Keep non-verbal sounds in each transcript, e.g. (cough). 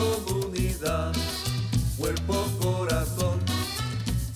Y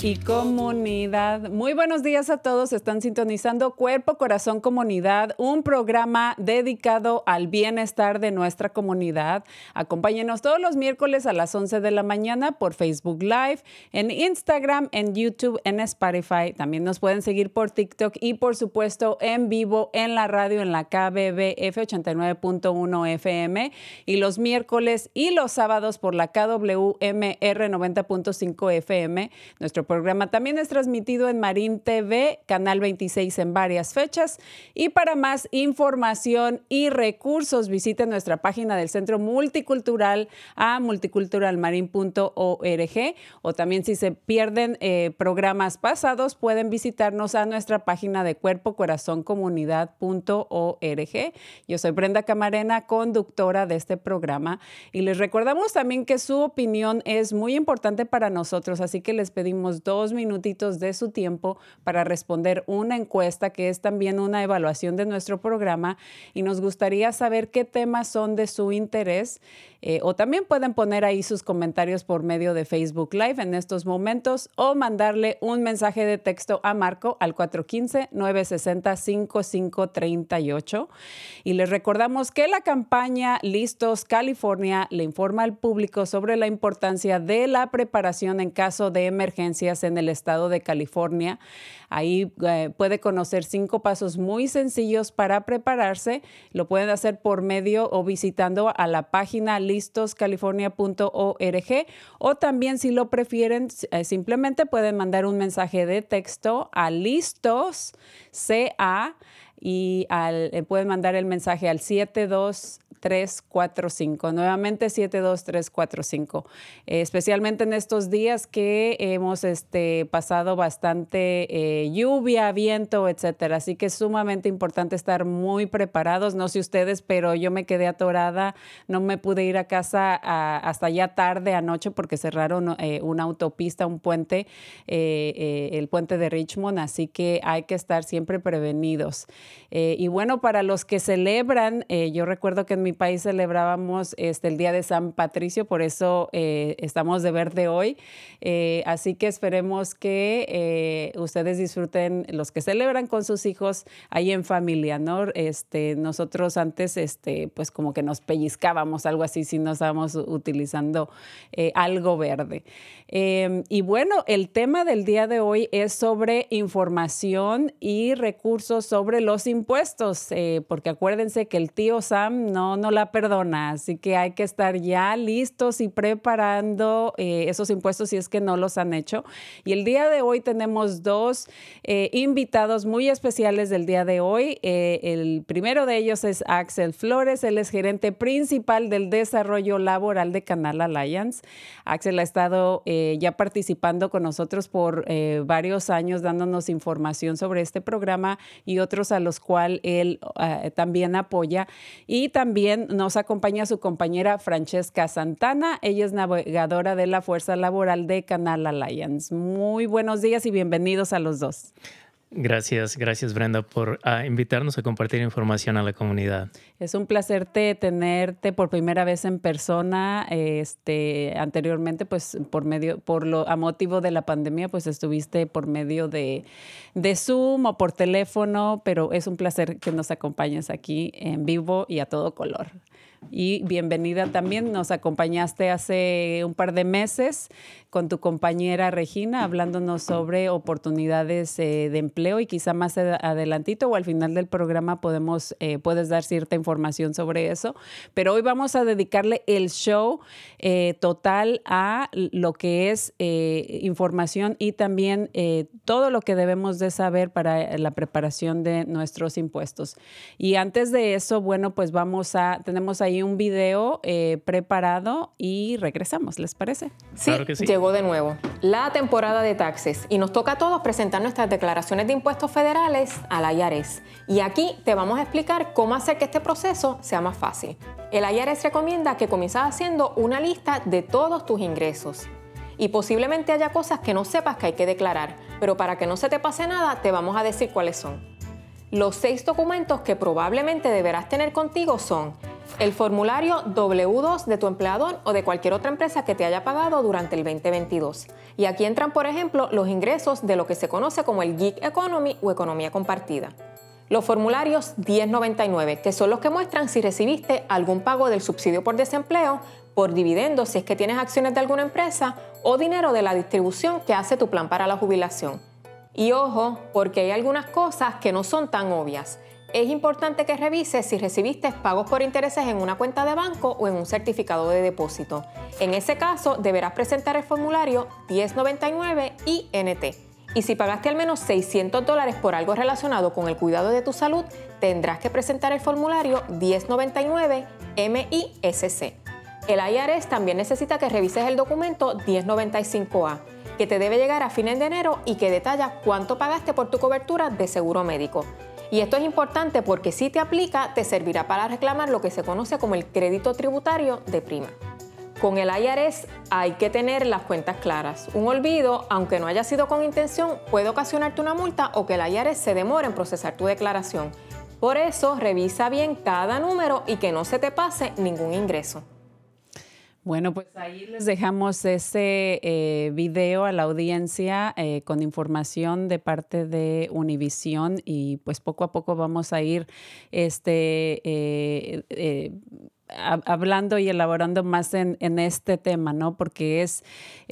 y comunidad. Muy buenos días a todos. Están sintonizando Cuerpo, Corazón, Comunidad, un programa dedicado al bienestar de nuestra comunidad. Acompáñenos todos los miércoles a las 11 de la mañana por Facebook Live, en Instagram, en YouTube, en Spotify. También nos pueden seguir por TikTok y por supuesto en vivo en la radio en la KBBF 89.1 FM y los miércoles y los sábados por la KWMR 90.5 FM. Nuestro programa también es transmitido en Marín TV, Canal 26 en varias fechas. Y para más información y recursos, visite nuestra página del Centro Multicultural a multiculturalmarin.org o también si se pierden eh, programas pasados, pueden visitarnos a nuestra página de cuerpocorazoncomunidad.org. Yo soy Brenda Camarena, conductora de este programa y les recordamos también que su opinión es muy importante para nosotros, así que les pedimos dos minutitos de su tiempo para responder una encuesta que es también una evaluación de nuestro programa y nos gustaría saber qué temas son de su interés eh, o también pueden poner ahí sus comentarios por medio de Facebook Live en estos momentos o mandarle un mensaje de texto a Marco al 415-960-5538. Y les recordamos que la campaña Listos California le informa al público sobre la importancia de la preparación en caso de emergencias en el estado de California. Ahí eh, puede conocer cinco pasos muy sencillos para prepararse. Lo pueden hacer por medio o visitando a la página listoscalifornia.org o también si lo prefieren, eh, simplemente pueden mandar un mensaje de texto a listos CA y eh, pueden mandar el mensaje al 72345. Nuevamente 72345. Eh, especialmente en estos días que hemos este, pasado bastante eh, lluvia, viento, etcétera. Así que es sumamente importante estar muy preparados. No sé ustedes, pero yo me quedé atorada. No me pude ir a casa hasta ya tarde anoche porque cerraron eh, una autopista, un puente, eh, el puente de Richmond. Así que hay que estar siempre prevenidos. Y bueno, para los que celebran, yo recuerdo que en mi país celebrábamos este, el Día de San Patricio, por eso eh, estamos de verde hoy. Eh, así que esperemos que eh, ustedes disfruten, los que celebran con sus hijos ahí en familia, ¿no? Este, nosotros antes, este, pues como que nos pellizcábamos, algo así, si no estábamos utilizando algo verde. Eh, y bueno, el tema del día de hoy es sobre información y recursos sobre los impuestos, porque acuérdense que el tío Sam no no la perdona, así que hay que estar ya listos y preparando eh, esos impuestos si es que no los han hecho. Y el día de hoy tenemos dos eh, invitados muy especiales del día de hoy. Eh, el primero de ellos es Axel Flores, él es gerente principal del desarrollo laboral de Canal Alliance. Axel ha estado ya participando con nosotros por varios años dándonos información sobre este programa y otros a los cuales él también apoya. Y también nos acompaña su compañera Francesca Santana. Ella es navegadora de la Fuerza Laboral de Canal Alliance. Muy buenos días y bienvenidos a los dos. Gracias, gracias Brenda por ah, invitarnos a compartir información a la comunidad. Es un placer tenerte por primera vez en persona. Este, anteriormente, pues por medio, por lo a motivo de la pandemia, pues estuviste por medio de, de Zoom o por teléfono, pero es un placer que nos acompañes aquí en vivo y a todo color y bienvenida también. Nos acompañaste hace un par de meses con tu compañera Regina hablándonos sobre oportunidades eh, de empleo y quizá más adelantito o al final del programa podemos, eh, puedes dar cierta información sobre eso. Pero hoy vamos a dedicarle el show eh, total a lo que es información y también todo lo que debemos de saber para la preparación de nuestros impuestos. Y antes de eso, bueno, pues vamos a, tenemos ahí un video eh, preparado y regresamos, ¿les parece? Sí, llegó de nuevo la temporada de taxes y nos toca a todos presentar nuestras declaraciones de impuestos federales a la IARES. Y aquí te vamos a explicar cómo hacer que este proceso sea más fácil. El IARES recomienda que comiences haciendo una lista de todos tus ingresos. Y posiblemente haya cosas que no sepas que hay que declarar, pero para que no se te pase nada, te vamos a decir cuáles son. Los seis documentos que probablemente deberás tener contigo son el formulario W2 de tu empleador o de cualquier otra empresa que te haya pagado durante el 2022. Y aquí entran, por ejemplo, los ingresos de lo que se conoce como el Gig Economy o economía compartida. Los formularios 1099, que son los que muestran si recibiste algún pago del subsidio por desempleo, por dividendos si es que tienes acciones de alguna empresa o dinero de la distribución que hace tu plan para la jubilación. Y ojo, porque hay algunas cosas que no son tan obvias es importante que revises si recibiste pagos por intereses en una cuenta de banco o en un certificado de depósito. En ese caso, deberás presentar el formulario 1099 INT. Y si pagaste al menos 600 dólares por algo relacionado con el cuidado de tu salud, tendrás que presentar el formulario 1099 MISC. El IRS también necesita que revises el documento 1095A, que te debe llegar a fines de enero y que detalla cuánto pagaste por tu cobertura de seguro médico. Y esto es importante porque si te aplica, te servirá para reclamar lo que se conoce como el crédito tributario de prima. Con el IRS hay que tener las cuentas claras. Un olvido, aunque no haya sido con intención, puede ocasionarte una multa o que el IRS se demore en procesar tu declaración. Por eso, revisa bien cada número y que no se te pase ningún ingreso. Bueno, pues ahí les dejamos ese eh, video a la audiencia eh, con información de parte de Univisión y pues poco a poco vamos a ir este, eh, hablando y elaborando más en, este tema, ¿no? Porque es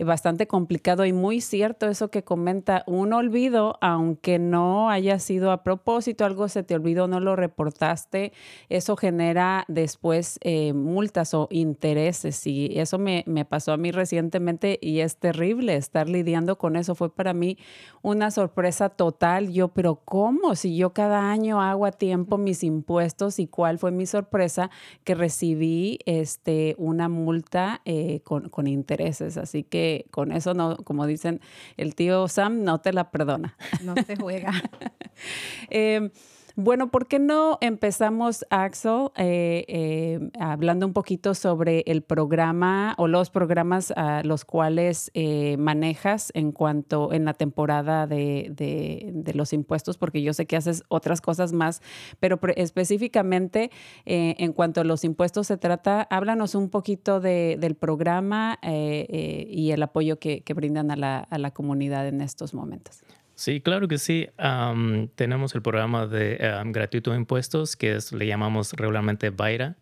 bastante complicado y muy cierto eso que comenta. Un olvido, aunque no haya sido a propósito, algo se te olvidó, no lo reportaste, eso genera después eh, multas o intereses. Y eso me, me pasó a mí recientemente y es terrible estar lidiando con eso. Fue para mí una sorpresa total. Yo, pero ¿cómo? Si yo cada año hago a tiempo mis impuestos y cuál fue mi sorpresa que recibí recibí este, una multa eh, con, con, intereses. Así que con eso, no, como dicen el tío Sam, no te la perdona. No se juega. (laughs) eh, bueno, ¿por qué no empezamos, Axel, eh, eh, hablando un poquito sobre el programa o los programas a los cuales eh, manejas en cuanto en la temporada de, los impuestos? Porque yo sé que haces otras cosas más, pero específicamente en cuanto a los impuestos se trata, háblanos un poquito del programa y el apoyo que, brindan a la, a la comunidad en estos momentos. Sí, claro que sí. tenemos el programa de gratuito de impuestos que es, le llamamos regularmente VIRA,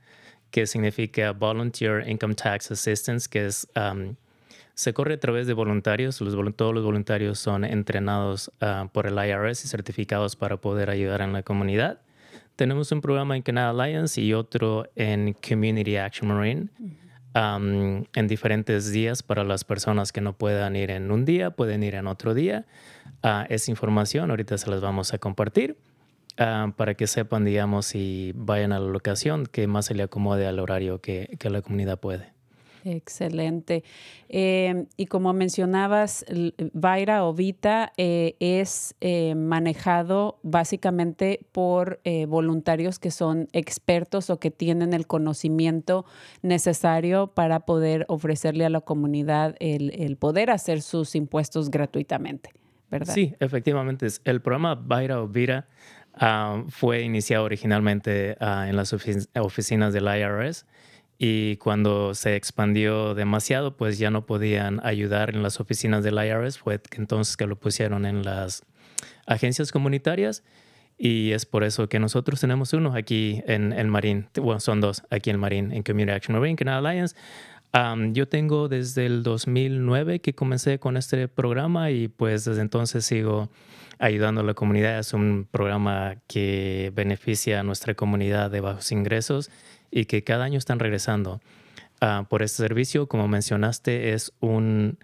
que significa Volunteer Income Tax Assistance, que es se corre a través de voluntarios. Los, todos los voluntarios son entrenados ah, por el IRS y certificados para poder ayudar en la comunidad. tenemos un programa en Canada Alliance y otro en Community Action Marine. En diferentes días para las personas que no puedan ir en un día, pueden ir en otro día. Ah, esa información ahorita se las vamos a compartir ah, para que sepan, digamos, y vayan a la locación que más se le acomode al horario que, que la comunidad puede. Excelente. Eh, y como mencionabas, Vaira o Vita eh, es eh, manejado básicamente por voluntarios que son expertos o que tienen el conocimiento necesario para poder ofrecerle a la comunidad el, poder hacer sus impuestos gratuitamente, ¿verdad? Sí, efectivamente. El programa Vaira o Vira ah, fue iniciado originalmente ah, en las ofi- oficinas del IRS y cuando se expandió demasiado, pues ya no podían ayudar en las oficinas del IRS. Fue entonces que lo pusieron en las agencias comunitarias y es por eso que nosotros tenemos uno aquí en, en Marín. Bueno, son dos aquí en Marín, en Community Action Marine, Canada Alliance. Am, yo tengo desde el 2009 que comencé con este programa y pues desde entonces sigo ayudando a la comunidad. Es un programa que beneficia a nuestra comunidad de bajos ingresos y que cada año están regresando. Ah, por este servicio, como mencionaste, es un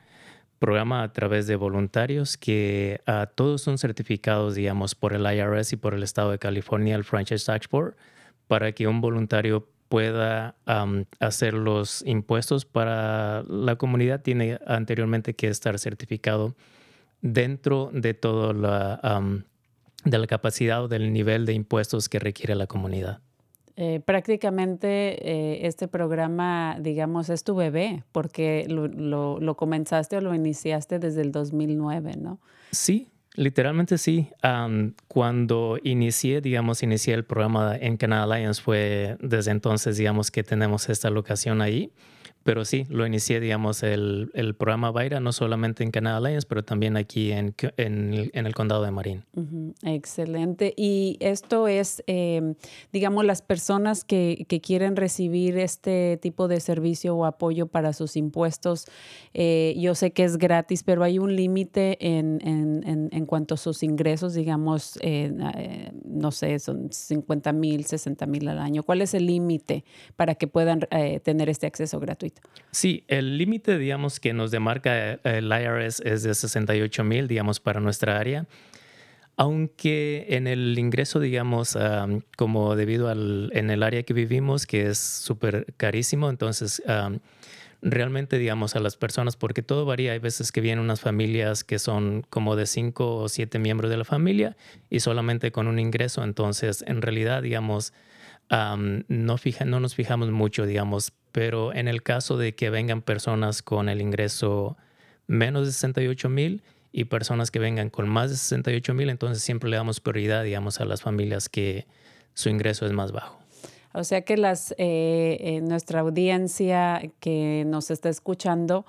programa a través de voluntarios que ah, todos son certificados, digamos, por el IRS y por el Estado de California, el Franchise Tax Board, para que un voluntario pueda am, hacer los impuestos para la comunidad. Tiene anteriormente que estar certificado dentro de toda la, am, de la capacidad o del nivel de impuestos que requiere la comunidad. Eh, prácticamente eh, este programa, digamos, es tu bebé, porque lo, lo- comenzaste o lo iniciaste desde el 2009, ¿no? Sí, literalmente sí. Am, cuando inicié, digamos, inicié el programa en Canada Alliance fue desde entonces, digamos, que tenemos esta locación ahí. Pero sí, lo inicié, digamos, el, el programa Vaira, no solamente en Canada Alliance, pero también aquí en, en, el- condado de Marín. Excelente. Y esto es, eh, digamos, las personas que, que quieren recibir este tipo de servicio o apoyo para sus impuestos. eh, yo sé que es gratis, pero hay un límite en, en, en, en cuanto a sus ingresos, digamos, eh, eh, no sé, son 50 mil, 60 mil al año. ¿Cuál es el límite para que puedan eh, tener este acceso gratuito? Sí, el límite, digamos, que nos demarca eh, el IRS es de 68 mil, digamos, para nuestra área. Aunque en el ingreso, digamos, am, como debido al en el área que vivimos, que es súper carísimo, entonces realmente, digamos, a las personas, porque todo varía, hay veces que vienen unas familias que son como de cinco o siete miembros de la familia y solamente con un ingreso, entonces en realidad, digamos, am, no, fija, no nos fijamos mucho, digamos, pero en el caso de que vengan personas con el ingreso menos de 68 mil y personas que vengan con más de 68 mil, entonces siempre le damos prioridad, digamos, a las familias que su ingreso es más bajo. O sea que las, eh, eh, nuestra audiencia que nos está escuchando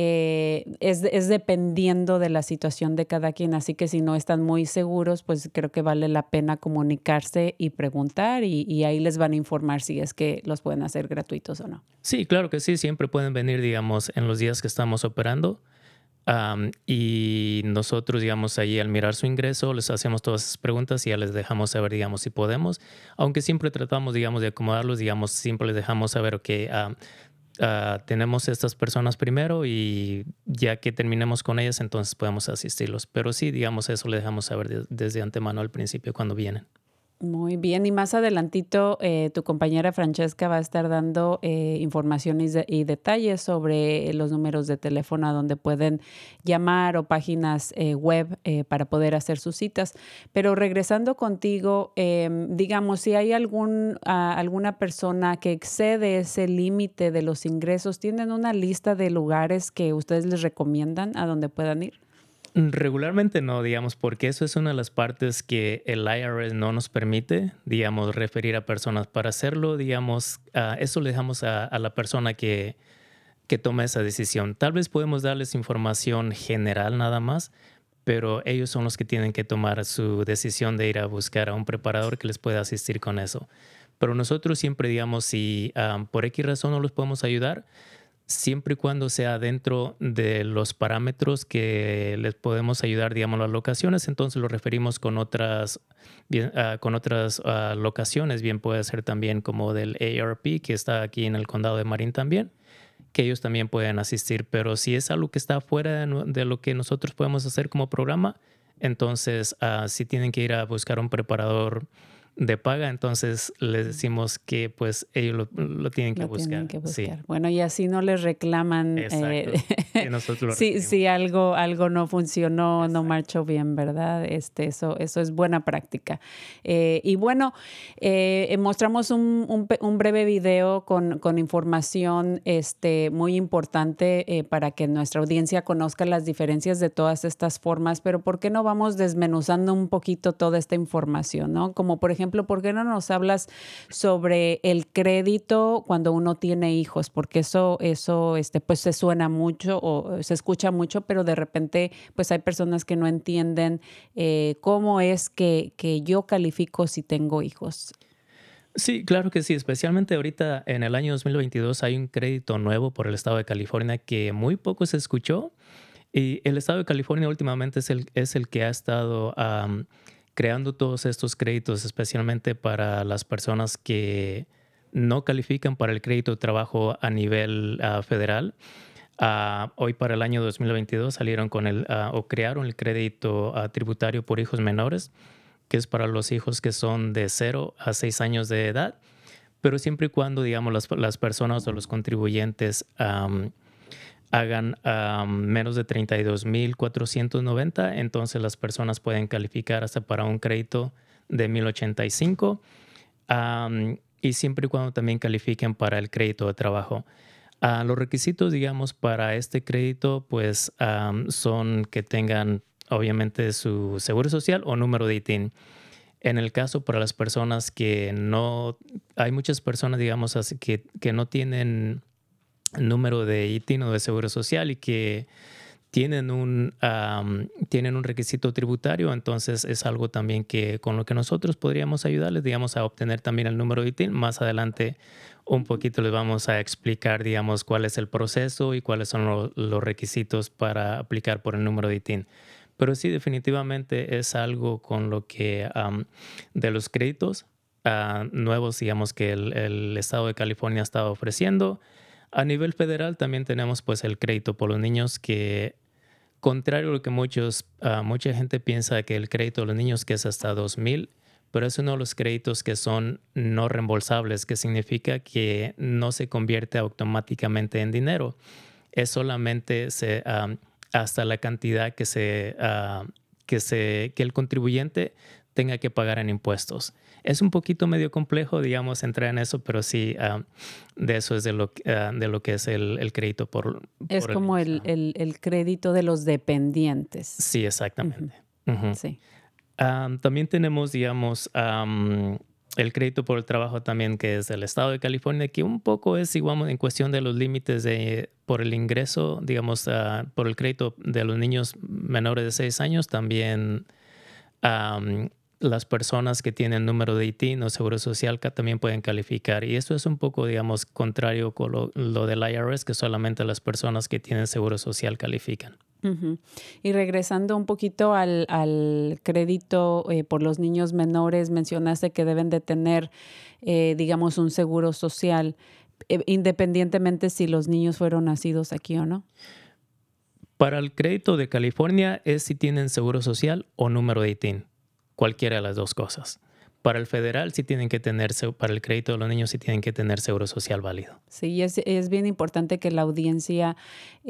eh, es, es dependiendo de la situación de cada quien, así que si no están muy seguros, pues creo que vale la pena comunicarse y preguntar y, y ahí les van a informar si es que los pueden hacer gratuitos o no. Sí, claro que sí, siempre pueden venir, digamos, en los días que estamos operando. am, y nosotros, digamos, ahí al mirar su ingreso, les hacemos todas esas preguntas y ya les dejamos saber, digamos, si podemos. Aunque siempre tratamos, digamos, de acomodarlos, digamos, siempre les dejamos saber, ok, am, ah, tenemos estas personas primero y ya que terminemos con ellas, entonces podemos asistirlos. Pero sí, digamos, eso le dejamos saber de- desde antemano al principio cuando vienen. Muy bien, y más adelantito eh, tu compañera Francesca va a estar dando eh, de- y detalles sobre los números de teléfono a donde pueden llamar o páginas eh, web eh, para poder hacer sus citas. Pero regresando contigo, em, digamos, si hay algún, ah, alguna persona que excede ese límite de los ingresos, ¿tienen una lista de lugares que ustedes les recomiendan a donde puedan ir? Regularmente no, digamos, porque eso es una de las partes que el IRS no nos permite, digamos, referir a personas. Para hacerlo, digamos, ah, eso le dejamos a, la persona que, que toma esa decisión. Tal vez podemos darles información general nada más, pero ellos son los que tienen que tomar su decisión de ir a buscar a un preparador que les pueda asistir con eso. Pero nosotros siempre, digamos, si ah, por X razón no los podemos ayudar, siempre y cuando sea dentro de los parámetros que les podemos ayudar, digamos, las locaciones, entonces lo referimos con otras, ah, con otras ah, locaciones, bien puede ser también como del ARP, que está aquí en el condado de Marin también, que ellos también pueden asistir, pero si es algo que está fuera de, lo que nosotros podemos hacer como programa, entonces ah, si tienen que ir a buscar un preparador de paga, entonces les decimos que pues ellos lo, tienen, que buscar. Bueno, y así no les reclaman eh, (laughs) nosotros si, algo, algo no funcionó, no marchó bien, ¿verdad? Este, eso, eso es buena práctica. Eh, y bueno, eh, mostramos un, un, breve video con, con, información este, muy importante para que nuestra audiencia conozca las diferencias de todas estas formas, pero ¿por qué no vamos desmenuzando un poquito toda esta información, ¿no? Como por ejemplo, ejemplo, ¿por qué no nos hablas sobre el crédito cuando uno tiene hijos? Porque eso, eso, este, pues se suena mucho o se escucha mucho, pero de repente, pues hay personas que no entienden eh, cómo es que, que yo califico si tengo hijos. Sí, claro que sí. Especialmente ahorita en el año 2022 hay un crédito nuevo por el estado de California que muy poco se escuchó. Y el estado de California últimamente es el, es el que ha estado creando todos estos créditos, especialmente para las personas que no califican para el crédito de trabajo a nivel ah, federal. Ah, hoy para el año 2022 salieron con el ah, o crearon el crédito tributario por hijos menores, que es para los hijos que son de 0 a 6 años de edad, pero siempre y cuando, digamos, las, las personas o los contribuyentes hagan menos de 32.490, entonces las personas pueden calificar hasta para un crédito de 1.085 y siempre y cuando también califiquen para el crédito de trabajo. Ah, los requisitos, digamos, para este crédito, pues son que tengan obviamente su seguro social o número de ITIN. En el caso para las personas que no, hay muchas personas, digamos, que, que no tienen número de ITIN o de seguro social y que tienen un, tienen un requisito tributario, entonces es algo también que con lo que nosotros podríamos ayudarles, digamos, a obtener también el número de ITIN. Más adelante un poquito les vamos a explicar, digamos, cuál es el proceso y cuáles son los requisitos para aplicar por el número de ITIN. Pero sí, definitivamente es algo con lo que de los créditos ah, nuevos, digamos, que el Estado de California está ofreciendo. A nivel federal también tenemos pues el crédito por los niños que contrario a lo que muchos, ah, mucha gente piensa que el crédito de los niños que es hasta 2000, pero es uno de los créditos que son no reembolsables, que significa que no se convierte automáticamente en dinero. Es solamente se, ah, hasta la cantidad que, se, ah, que, se, que el contribuyente tenga que pagar en impuestos. Es un poquito medio complejo, digamos, entrar en eso, pero sí, ah, de eso es de lo, ah, de lo que es el, crédito por... Es como el, el, crédito de los dependientes. Sí, exactamente. Sí. Ah, también tenemos, digamos, el crédito por el trabajo también que es del estado de California, que un poco es igual en cuestión de los límites de, por el ingreso, digamos, por el crédito de los niños menores de 6 años, también las personas que tienen número de ITIN o seguro social también pueden calificar. Y eso es un poco, digamos, contrario con lo, del IRS, que solamente las personas que tienen seguro social califican. Y regresando un poquito al, crédito eh, por los niños menores, mencionaste que deben de tener, eh, digamos, un seguro social, eh, independientemente si los niños fueron nacidos aquí o no. Para el crédito de California es si tienen seguro social o número de ITIN cualquiera de las dos cosas. Para el federal sí tienen que tener, para el crédito de los niños sí tienen que tener seguro social válido. Sí, es, es bien importante que la audiencia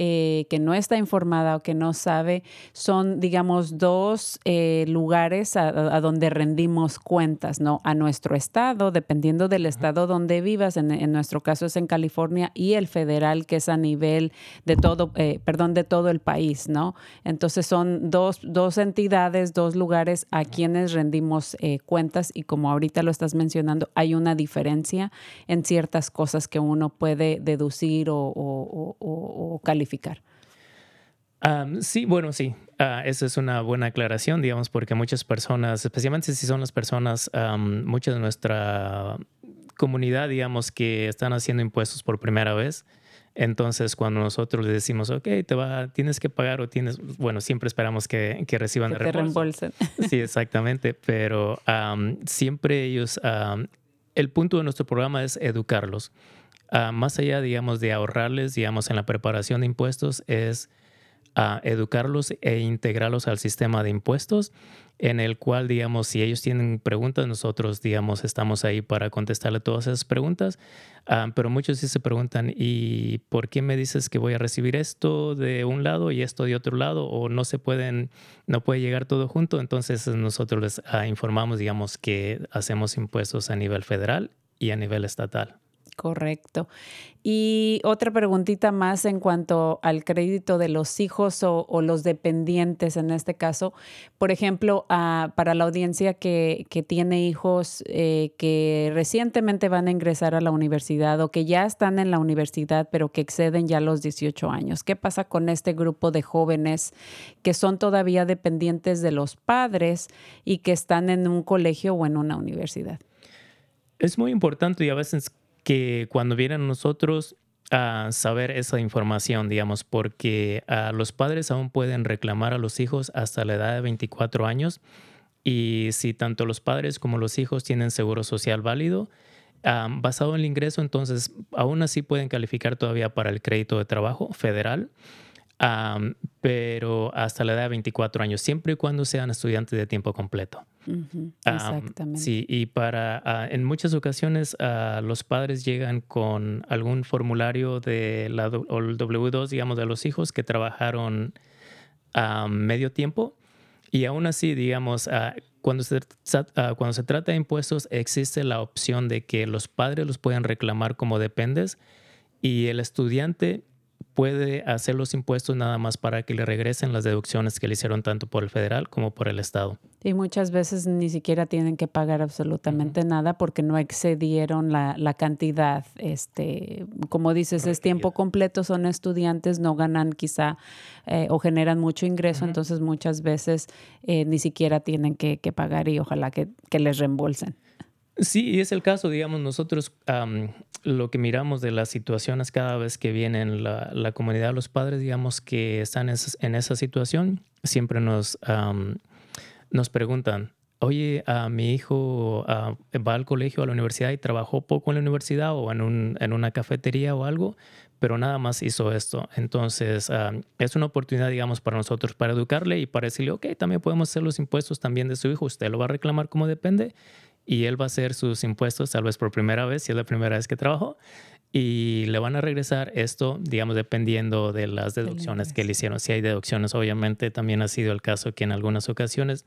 eh, que no está informada o que no sabe, son, digamos, dos eh, lugares a, donde rendimos cuentas, ¿no? A nuestro estado, dependiendo del estado donde vivas, en, en, nuestro caso es en California, y el federal, que es a nivel de todo, eh, perdón, de todo el país, ¿no? Entonces son dos, dos entidades, dos lugares a quienes rendimos cuentas y como ahorita lo estás mencionando, hay una diferencia en ciertas cosas que uno puede deducir o, calificar. sí, bueno, sí. Uh, esa es una buena aclaración, digamos, porque muchas personas, especialmente si son las personas, mucha de nuestra comunidad, digamos, que están haciendo impuestos por primera vez, Entonces, cuando nosotros le decimos, ok, te va, tienes que pagar o tienes, bueno, siempre esperamos que, que reciban Que el te reembolso. reembolsen. (laughs) Sí, exactamente, pero siempre ellos, el punto de nuestro programa es educarlos. Ah, más allá, digamos, de ahorrarles, digamos, en la preparación de impuestos, es ah, educarlos e integrarlos al sistema de impuestos, en el cual, digamos, si ellos tienen preguntas, nosotros, digamos, estamos ahí para contestarle todas esas preguntas. Ah, pero muchos sí se preguntan, ¿y por qué me dices que voy a recibir esto de un lado y esto de otro lado? ¿O no se pueden, no puede llegar todo junto? Entonces nosotros les ah, informamos, digamos, que hacemos impuestos a nivel federal y a nivel estatal. Correcto. Y otra preguntita más en cuanto al crédito de los hijos o, los dependientes en este caso. Por ejemplo, ah, para la audiencia que, que tiene hijos eh, que recientemente van a ingresar a la universidad o que ya están en la universidad pero que exceden ya los 18 años. ¿Qué pasa con este grupo de jóvenes que son todavía dependientes de los padres y que están en un colegio o en una universidad? Es muy importante y a veces que cuando vienen nosotros a saber esa información, digamos, porque ah, los padres aún pueden reclamar a los hijos hasta la edad de 24 años y si tanto los padres como los hijos tienen seguro social válido, basado en el ingreso, entonces aún así pueden calificar todavía para el crédito de trabajo federal, pero hasta la edad de 24 años, siempre y cuando sean estudiantes de tiempo completo. Ujú, Am, Exactamente. sí, y para ah, en muchas ocasiones ah, los padres llegan con algún formulario de la o el W2, digamos, de los hijos que trabajaron a medio tiempo y aún así, digamos, ah, cuando se, ah, cuando se trata de impuestos existe la opción de que los padres los pueden reclamar como dependes y el estudiante puede hacer los impuestos nada más para que le regresen las deducciones que le hicieron tanto por el federal como por el estado. Y muchas veces ni siquiera tienen que pagar absolutamente nada porque no excedieron la, la cantidad. Este, como dices, es tiempo completo, son estudiantes, no ganan quizá eh, o generan mucho ingreso, entonces muchas veces eh, ni siquiera tienen que, que pagar y ojalá que, que les reembolsen. Sí, y es el caso, digamos, nosotros lo que miramos de las situaciones cada vez que vienen la, la comunidad, los padres, digamos, que están en, esa- en esa situación, siempre nos, am, nos preguntan, oye, a mi hijo ah, va al colegio, a la universidad y trabajó poco en la universidad o en, un- en una cafetería o algo, pero nada más hizo esto. Entonces, am, es una oportunidad, digamos, para nosotros para educarle y para decirle, ok, también podemos hacer los impuestos también de su hijo, usted lo va a reclamar como depende y él va a hacer sus impuestos tal vez por primera vez, si es la primera vez que trabajó, y le van a regresar esto, digamos, dependiendo de las deducciones que le hicieron. Si hay deducciones, obviamente también ha sido el caso que en algunas ocasiones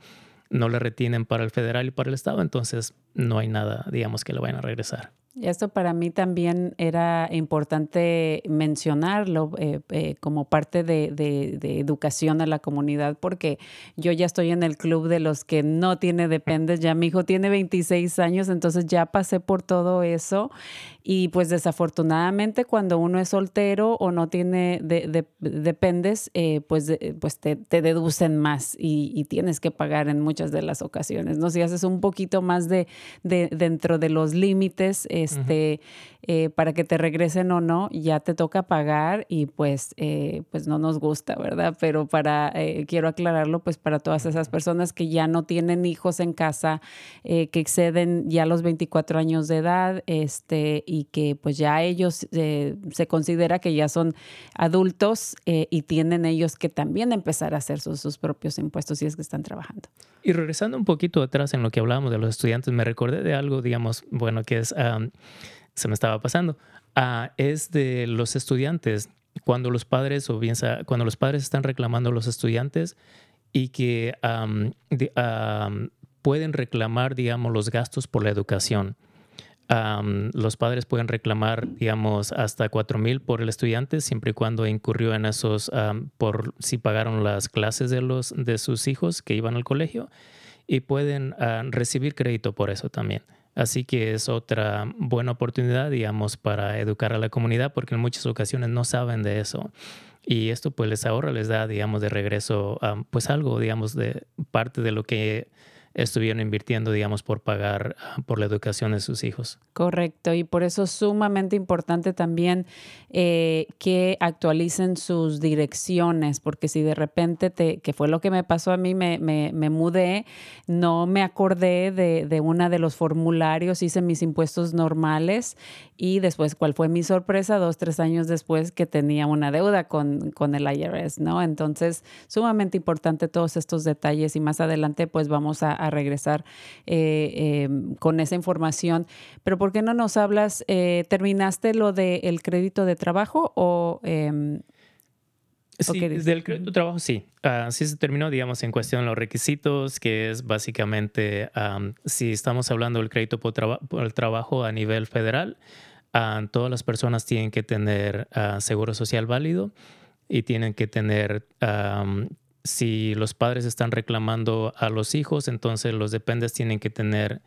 no le retienen para el federal y para el estado, entonces no hay nada, digamos, que le vayan a regresar. Esto para mí también era importante mencionarlo eh, eh, como parte de, de- educación a la comunidad, porque yo ya estoy en el club de los que no tiene dependes, ya mi hijo tiene 26 años, entonces ya pasé por todo eso y pues desafortunadamente cuando uno es soltero o no tiene de- de- dependes, eh, pues, de- pues te, te deducen más y, y tienes que pagar en muchas de las ocasiones, ¿no? Si haces un poquito más de- dentro de los límites, este, eh, para que te regresen o no, ya te toca pagar y pues, eh, pues no nos gusta, ¿verdad? Pero para, eh, quiero aclararlo, pues para todas esas personas que ya no tienen hijos en casa, que exceden ya los 24 años de edad, este, y que pues ya ellos eh, se considera que ya son adultos y tienen ellos que también empezar a hacer sus, sus propios impuestos si es que están trabajando. Y regresando un poquito atrás en lo que hablábamos de los estudiantes, me recordé de algo, digamos, bueno, que es, am, se me estaba pasando, es de los estudiantes, cuando los padres, o bien cuando los padres están reclamando a los estudiantes y que pueden reclamar, digamos, los gastos por la educación. Los padres pueden reclamar, digamos, hasta 4 mil por el estudiante, siempre y cuando incurrió en esos, por si pagaron las clases de, los, de sus hijos que iban al colegio, y pueden ah, recibir crédito por eso también. Así que es otra buena oportunidad, digamos, para educar a la comunidad, porque en muchas ocasiones no saben de eso. Y esto pues les ahorra, les da, digamos, de regreso, pues algo, digamos, de parte de lo que estuvieron invirtiendo, digamos, por pagar ah, por la educación de sus hijos. Correcto, y por eso es sumamente importante también eh, que actualicen sus direcciones, porque si de repente, te, que fue lo que me pasó a mí, me, me, me mudé, no me acordé de, de una de los formularios, hice mis impuestos normales y después, ¿cuál fue mi sorpresa? Dos, tres años después que tenía una deuda con, con el IRS, ¿no? Entonces, sumamente importante todos estos detalles y más adelante pues vamos a, regresar eh, em, con esa información. Pero ¿por qué no nos hablas? Eh, ¿Terminaste lo del crédito de trabajo o... Em, sí, del crédito de trabajo sí. Así se terminó, digamos, en cuestión de los requisitos, que es básicamente si estamos hablando del crédito por, el trabajo a nivel federal, todas las personas tienen que tener ah, seguro social válido y tienen que tener, si los padres están reclamando a los hijos, entonces los dependes tienen que tener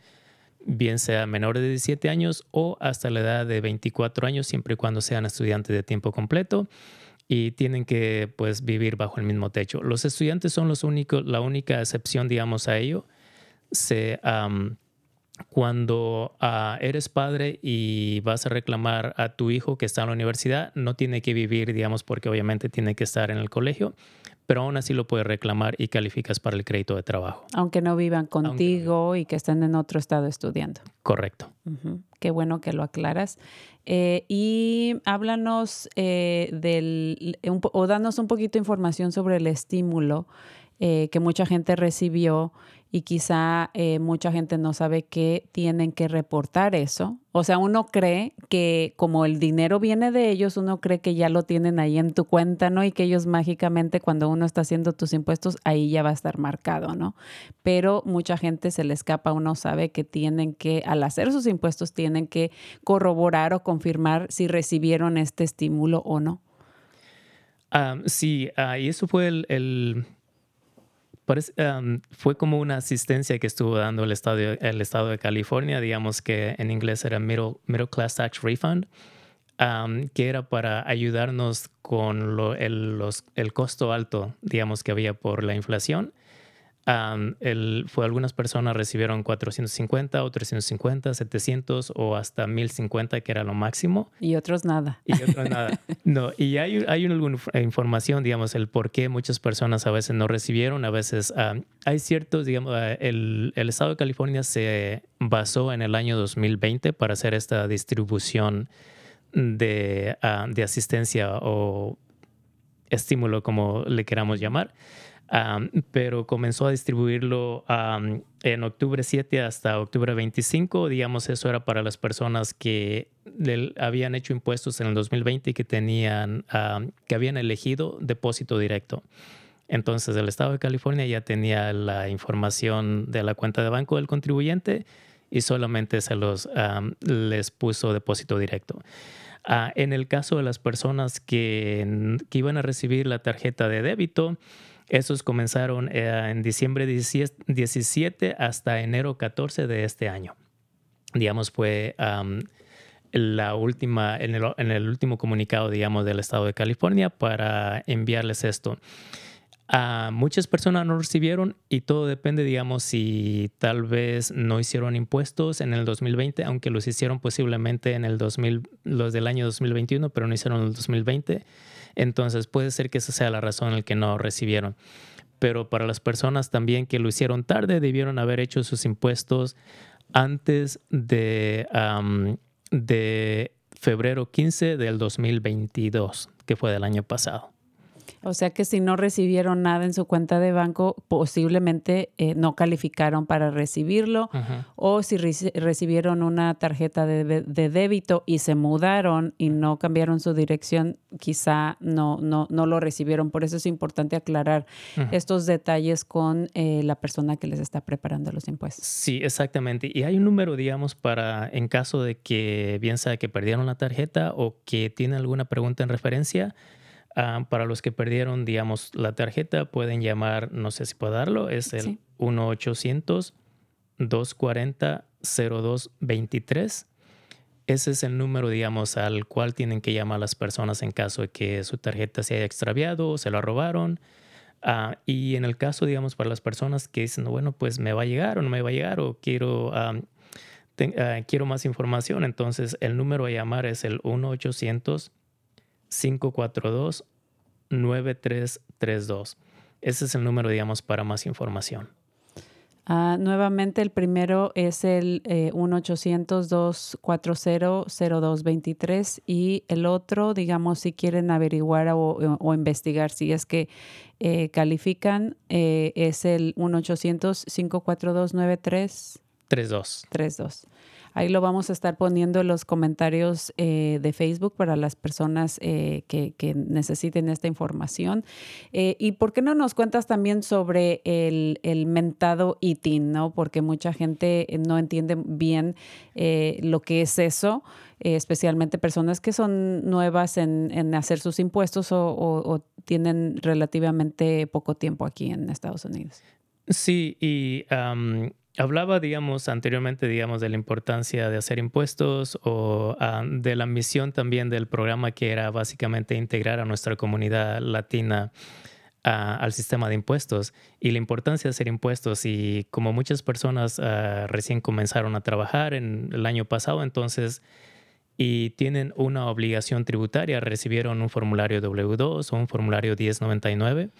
bien sea menores de 17 años o hasta la edad de 24 años, siempre y cuando sean estudiantes de tiempo completo y tienen que pues vivir bajo el mismo techo. Los estudiantes son los únicos, la única excepción, digamos, a ello. Se, cuando ah, eres padre y vas a reclamar a tu hijo que está en la universidad, no tiene que vivir, digamos, porque obviamente tiene que estar en el colegio, pero aún así lo puedes reclamar y calificas para el crédito de trabajo. Aunque no vivan contigo y que estén en otro estado estudiando. Correcto. Qué bueno que lo aclaras. Eh, y háblanos eh, del, o danos un poquito de información sobre el estímulo eh, que mucha gente recibió y quizá eh, mucha gente no sabe que tienen que reportar eso. O sea, uno cree que como el dinero viene de ellos, uno cree que ya lo tienen ahí en tu cuenta, ¿no? Y que ellos mágicamente cuando uno está haciendo tus impuestos, ahí ya va a estar marcado, ¿no? Pero mucha gente se le escapa, uno sabe que tienen que, al hacer sus impuestos, tienen que corroborar o confirmar si recibieron este estímulo o no. Ah, sí, uh, y eso fue el fue como una asistencia que estuvo dando el estado, el estado de California, digamos que en inglés era Middle, middle Class Tax Refund, que era para ayudarnos con lo, el, los, el costo alto, digamos, que había por la inflación el, fue algunas personas recibieron 450 o 350, 700 o hasta 1050, que era lo máximo. Y otros nada. Y otros nada. (laughs) No, y hay, hay alguna información, digamos, el por qué muchas personas a veces no recibieron, a veces hay ciertos, digamos, ah, el, el, Estado de California se basó en el año 2020 para hacer esta distribución de, de asistencia o estímulo, como le queramos llamar pero comenzó a distribuirlo en octubre 7 hasta octubre 25. Digamos, eso era para las personas que habían hecho impuestos en el 2020 y que, tenían, que habían elegido depósito directo. Entonces, el Estado de California ya tenía la información de la cuenta de banco del contribuyente y solamente se los les puso depósito directo. Ah, en el caso de las personas que, que iban a recibir la tarjeta de débito, esos comenzaron eh, en diciembre 17 hasta enero 14 de este año. Digamos, fue la última, en el, último comunicado, digamos, del estado de California para enviarles esto. Muchas personas no recibieron y todo depende, digamos, si tal vez no hicieron impuestos en el 2020, aunque los hicieron posiblemente en el 2000, los del año 2021, pero no hicieron en el 2020. Entonces puede ser que esa sea la razón en la que no recibieron. Pero para las personas también que lo hicieron tarde, debieron haber hecho sus impuestos antes de, de febrero 15 del 2022, que fue del año pasado. O sea que si no recibieron nada en su cuenta de banco, posiblemente eh, no calificaron para recibirlo. O si recibieron una tarjeta de, débito y se mudaron y no cambiaron su dirección, quizá no, no, no lo recibieron. Por eso es importante aclarar estos detalles con eh, la persona que les está preparando los impuestos. Sí, exactamente. Y hay un número, digamos, para en caso de que bien sea que perdieron la tarjeta o que tiene alguna pregunta en referencia Ah, para los que perdieron, digamos, la tarjeta, pueden llamar, no sé si puedo darlo, es el 1-800-240-0223. Ese es el número, digamos, al cual tienen que llamar las personas en caso de que su tarjeta se haya extraviado o se la robaron. Ah, y en el caso, digamos, para las personas que dicen, bueno, pues me va a llegar o no me va a llegar o quiero, ah, quiero más información, entonces el número a llamar es el 1-800-542-9332. Ese es el número, digamos, para más información. Ah, nuevamente, el primero es el eh, 1-800-240-0223 y el otro, digamos, si quieren averiguar o, investigar si es que eh, califican, eh, es el 1-800-542-9332. 32. Ahí lo vamos a estar poniendo en los comentarios eh, de Facebook para las personas eh, que, necesiten esta información. Eh, ¿Y por qué no nos cuentas también sobre el, mentado ITIN, ¿no? Porque mucha gente no entiende bien lo que es eso. especialmente personas que son nuevas en, hacer sus impuestos o, tienen relativamente poco tiempo aquí en Estados Unidos. Sí, y Hablaba, digamos, anteriormente, digamos, de la importancia de hacer impuestos o ah, de la misión también del programa que era básicamente integrar a nuestra comunidad latina ah, al sistema de impuestos y la importancia de hacer impuestos. Y como muchas personas ah, recién comenzaron a trabajar en el año pasado, entonces, y tienen una obligación tributaria, recibieron un formulario W2 o un formulario 1099,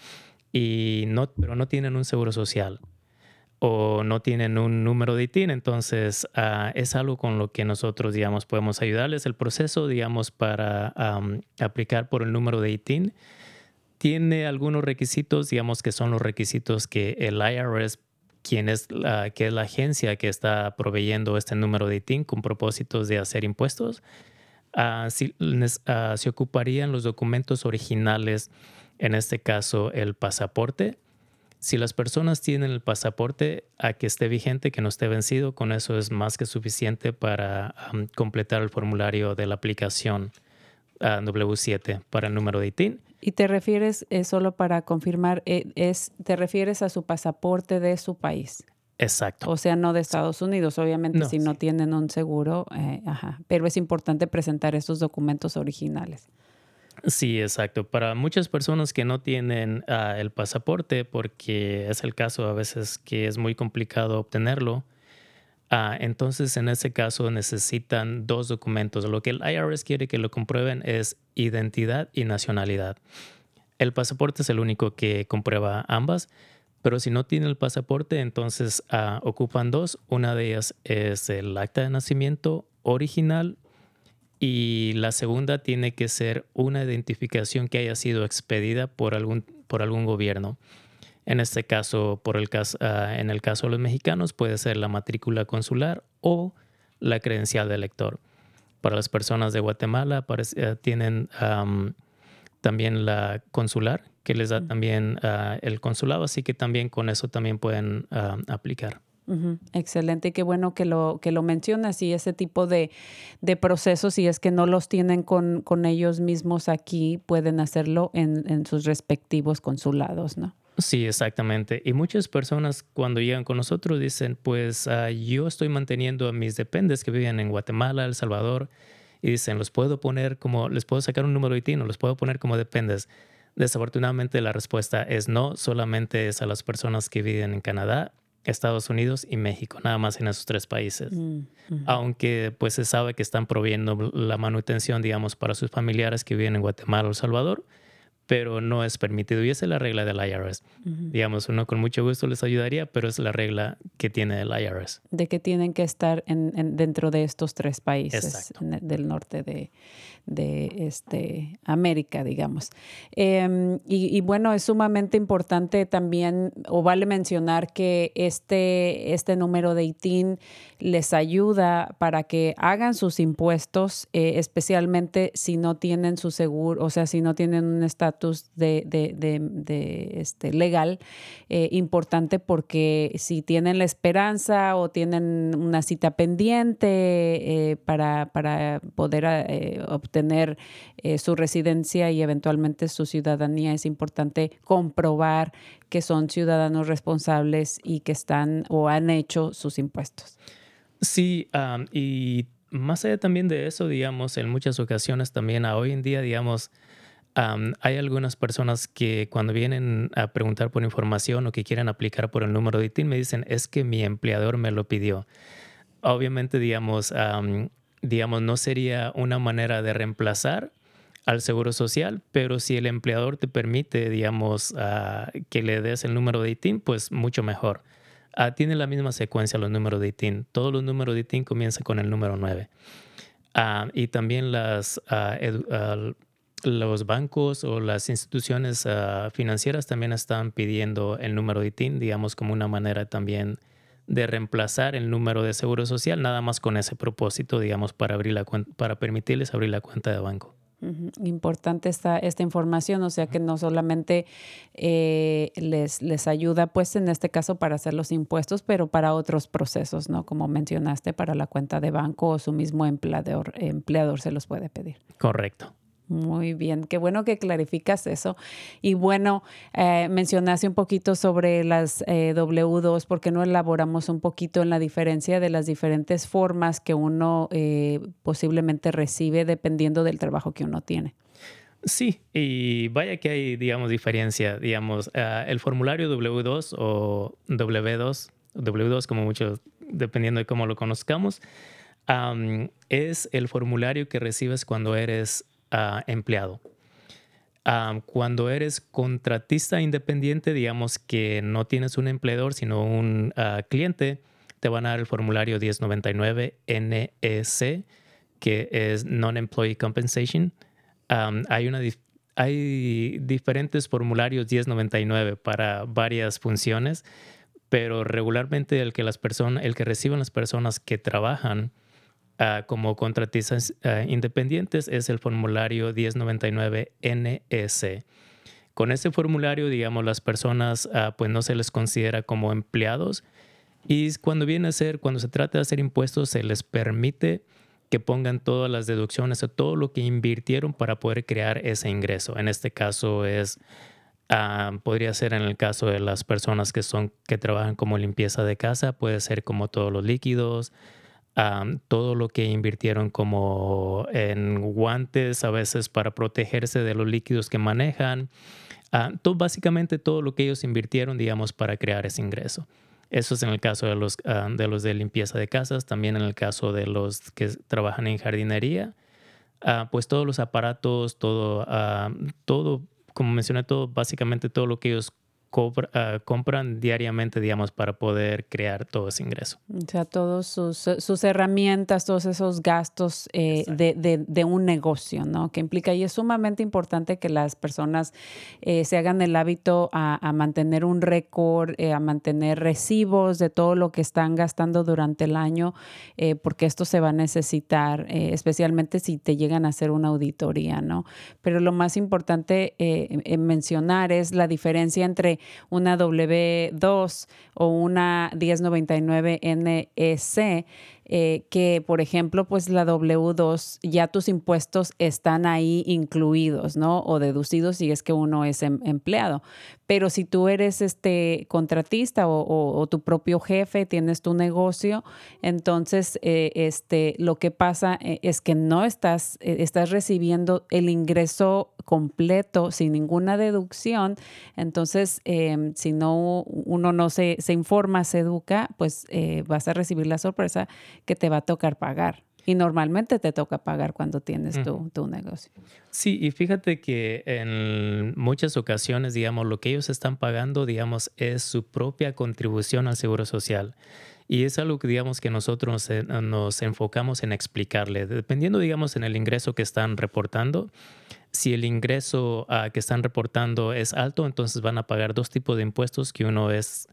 y no, pero no tienen un seguro social o no tienen un número de ITIN, entonces ah, es algo con lo que nosotros, digamos, podemos ayudarles. El proceso, digamos, para aplicar por el número de ITIN tiene algunos requisitos, digamos, que son los requisitos que el IRS, quien es la, que es la agencia que está proveyendo este número de ITIN con propósitos de hacer impuestos, uh, si, se ocuparían los documentos originales, en este caso el pasaporte, si las personas tienen el pasaporte a que esté vigente, que no esté vencido, con eso es más que suficiente para completar el formulario de la aplicación W7 para el número de ITIN. ¿Y te refieres, eh, solo para confirmar, eh, es, te refieres a su pasaporte de su país? Exacto. O sea, no de Estados Unidos, obviamente si no tienen un seguro, eh, ajá. pero es importante presentar estos documentos originales. Sí, exacto. Para muchas personas que no tienen ah, el pasaporte, porque es el caso a veces que es muy complicado obtenerlo, ah, entonces en ese caso necesitan dos documentos. Lo que el IRS quiere que lo comprueben es identidad y nacionalidad. El pasaporte es el único que comprueba ambas, pero si no tiene el pasaporte, entonces ah, ocupan dos. Una de ellas es el acta de nacimiento original y la segunda tiene que ser una identificación que haya sido expedida por algún, por algún gobierno. En este caso, por el caso, ah, en el caso de los mexicanos, puede ser la matrícula consular o la credencial de elector. Para las personas de Guatemala eh, tienen también la consular, que les da también ah, el consulado, así que también con eso también pueden aplicar. Excelente, qué bueno que lo, que lo mencionas y ese tipo de, procesos, si es que no los tienen con, con ellos mismos aquí, pueden hacerlo en, sus respectivos consulados, ¿no? Sí, exactamente. Y muchas personas cuando llegan con nosotros dicen, pues ah, yo estoy manteniendo a mis dependes que viven en Guatemala, El Salvador, y dicen, los puedo poner como, les puedo sacar un número de ITIN los puedo poner como dependes. Desafortunadamente la respuesta es no, solamente es a las personas que viven en Canadá Estados Unidos y México, nada más en esos tres países. Mm, Aunque pues se sabe que están proveyendo la manutención, digamos, para sus familiares que viven en Guatemala o El Salvador, pero no es permitido. Y esa es la regla del IRS. Digamos, uno con mucho gusto les ayudaría, pero es la regla que tiene el IRS. De que tienen que estar en, dentro de estos tres países del norte de, de este, América, digamos. Em, y, bueno, es sumamente importante también, o vale mencionar que este, este número de ITIN les ayuda para que hagan sus impuestos, eh, especialmente si no tienen su seguro, o sea, si no tienen un estatus de, este, legal, eh, importante porque si tienen la esperanza o tienen una cita pendiente eh, para, para, poder obtener eh, su residencia y eventualmente su ciudadanía, es importante comprobar que son ciudadanos responsables y que están o han hecho sus impuestos. Sí, y más allá también de eso, digamos, en muchas ocasiones también a hoy en día, digamos, am, hay algunas personas que cuando vienen a preguntar por información o que quieren aplicar por el número de ITIN me dicen, es que mi empleador me lo pidió. Obviamente, digamos, am, digamos, no sería una manera de reemplazar al seguro social, pero si el empleador te permite, digamos, ah, que le des el número de ITIN, pues mucho mejor. Ah, tiene la misma secuencia los números de ITIN. Todos los números de ITIN comienzan con el número 9. Ah, y también las, los bancos o las instituciones ah, financieras también están pidiendo el número de ITIN, digamos, como una manera también de reemplazar el número de seguro social, nada más con ese propósito, digamos, para, abrir la para permitirles abrir la cuenta de banco. Importante esta, esta información, o sea que no solamente eh, les, les ayuda, pues en este caso para hacer los impuestos, pero para otros procesos, ¿no? Como mencionaste, para la cuenta de banco o su mismo empleador, empleador se los puede pedir. Correcto. Muy bien, qué bueno que clarificas eso. Y bueno, eh, mencionaste un poquito sobre las eh, W2, ¿por qué no elaboramos un poquito en la diferencia de las diferentes formas que uno eh, posiblemente recibe dependiendo del trabajo que uno tiene? Sí, y vaya que hay, digamos, diferencia. Digamos, ah, el formulario W2 o W2, W2 como mucho, dependiendo de cómo lo conozcamos, am, es el formulario que recibes cuando eres ah, empleado. Am, cuando eres contratista independiente, digamos que no tienes un empleador, sino un ah, cliente, te van a dar el formulario 1099 NEC, que es Non-Employee Compensation. Hay, una, hay diferentes formularios 1099 para varias funciones, pero regularmente el que, las personas, el que reciben las personas que trabajan ah, como contratistas ah, independientes es el formulario 1099 NEC. Con ese formulario, digamos, las personas ah, pues no se les considera como empleados y cuando viene a ser, cuando se trata de hacer impuestos, se les permite que pongan todas las deducciones o todo lo que invirtieron para poder crear ese ingreso. En este caso es, podría ser en el caso de las personas que son, que trabajan como limpieza de casa, puede ser como todos los líquidos, todo lo que invirtieron como en guantes a veces para protegerse de los líquidos que manejan. Ah, todo, básicamente todo lo que ellos invirtieron, digamos, para crear ese ingreso. Eso es en el caso de los, ah, de los de limpieza de casas, también en el caso de los que trabajan en jardinería. Ah, pues todos los aparatos, todo, todo, como mencioné, todo, básicamente todo lo que ellos cobra- ah, compran diariamente, digamos, para poder crear todo ese ingreso. O sea, todos sus, sus herramientas, todos esos gastos eh, de, de- de un negocio, ¿no? Que implica, y es sumamente importante que las personas eh, se hagan el hábito a, a mantener un récord, eh, a mantener recibos de todo lo que están gastando durante el año, porque esto se va a necesitar, especialmente si te llegan a hacer una auditoría, ¿no? Pero lo más importante en mencionar es la diferencia entre una W2 o una 1099 NEC, eh, que por ejemplo, pues la W2 ya tus impuestos están ahí incluidos, ¿no? O deducidos si es que uno es em- empleado. Pero si tú eres este contratista o, tu propio jefe, tienes tu negocio, entonces eh, este, lo que pasa eh, es que no estás, eh, estás recibiendo el ingreso completo sin ninguna deducción. Entonces, eh, si no uno no se, se informa, se educa, pues eh, vas a recibir la sorpresa que te va a tocar pagar. Y normalmente te toca pagar cuando tienes tu, tu negocio. Sí, y fíjate que en muchas ocasiones, digamos, lo que ellos están pagando, digamos, es su propia contribución al seguro social. Y es algo que, digamos, que nosotros nos enfocamos en explicarle. Dependiendo, digamos, en el ingreso que están reportando, si el ingreso ah, que están reportando es alto, entonces van a pagar dos tipos de impuestos, que uno es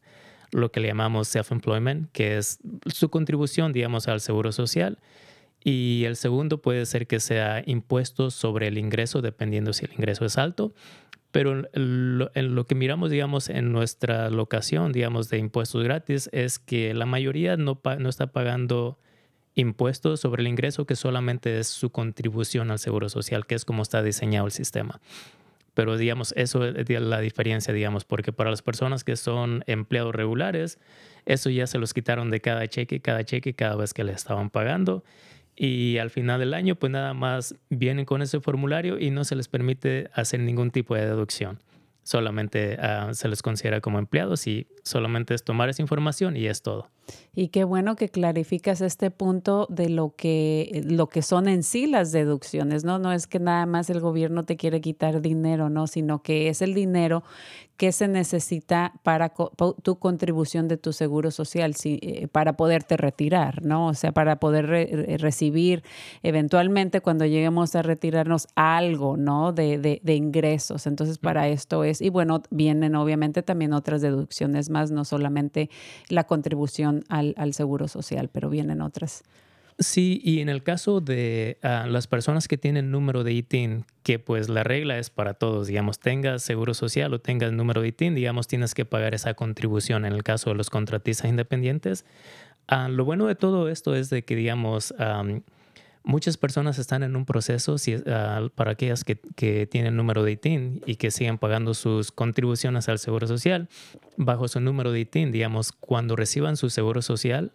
lo que le llamamos self-employment, que es su contribución, digamos, al seguro social. Y el segundo puede ser que sea impuestos sobre el ingreso, dependiendo si el ingreso es alto. Pero en lo que miramos, digamos, en nuestra locación, digamos, de impuestos gratis, es que la mayoría no, no está pagando impuestos sobre el ingreso, que solamente es su contribución al seguro social, que es como está diseñado el sistema. Pero, digamos, eso es la diferencia, digamos, porque para las personas que son empleados regulares, eso ya se los quitaron de cada cheque, cada cheque, cada vez que le estaban pagando. y al final del año pues nada más vienen con ese formulario y no se les permite hacer ningún tipo de deducción. Solamente ah, se les considera como empleados y solamente es tomar esa información y es todo. Y qué bueno que clarificas este punto de lo que, lo que son en sí las deducciones, ¿no? No es que nada más el gobierno te quiere quitar dinero, ¿no? Sino que es el dinero que se necesita para tu contribución de tu seguro social, eh, para poderte retirar, ¿no? O sea, para poder recibir eventualmente cuando lleguemos a retirarnos algo, ¿no? De, de ingresos. Entonces, para esto es, y bueno, vienen obviamente también otras deducciones más, no solamente la contribución al, seguro social, pero vienen otras. Sí, y en el caso de ah, las personas que tienen número de ITIN, que pues la regla es para todos, digamos, tengas seguro social o tengas número de ITIN, digamos, tienes que pagar esa contribución en el caso de los contratistas independientes. Ah, lo bueno de todo esto es de que, digamos, muchas personas están en un proceso, ah, para aquellas que, que, tienen número de ITIN y que siguen pagando sus contribuciones al seguro social, bajo su número de ITIN, digamos, cuando reciban su seguro social,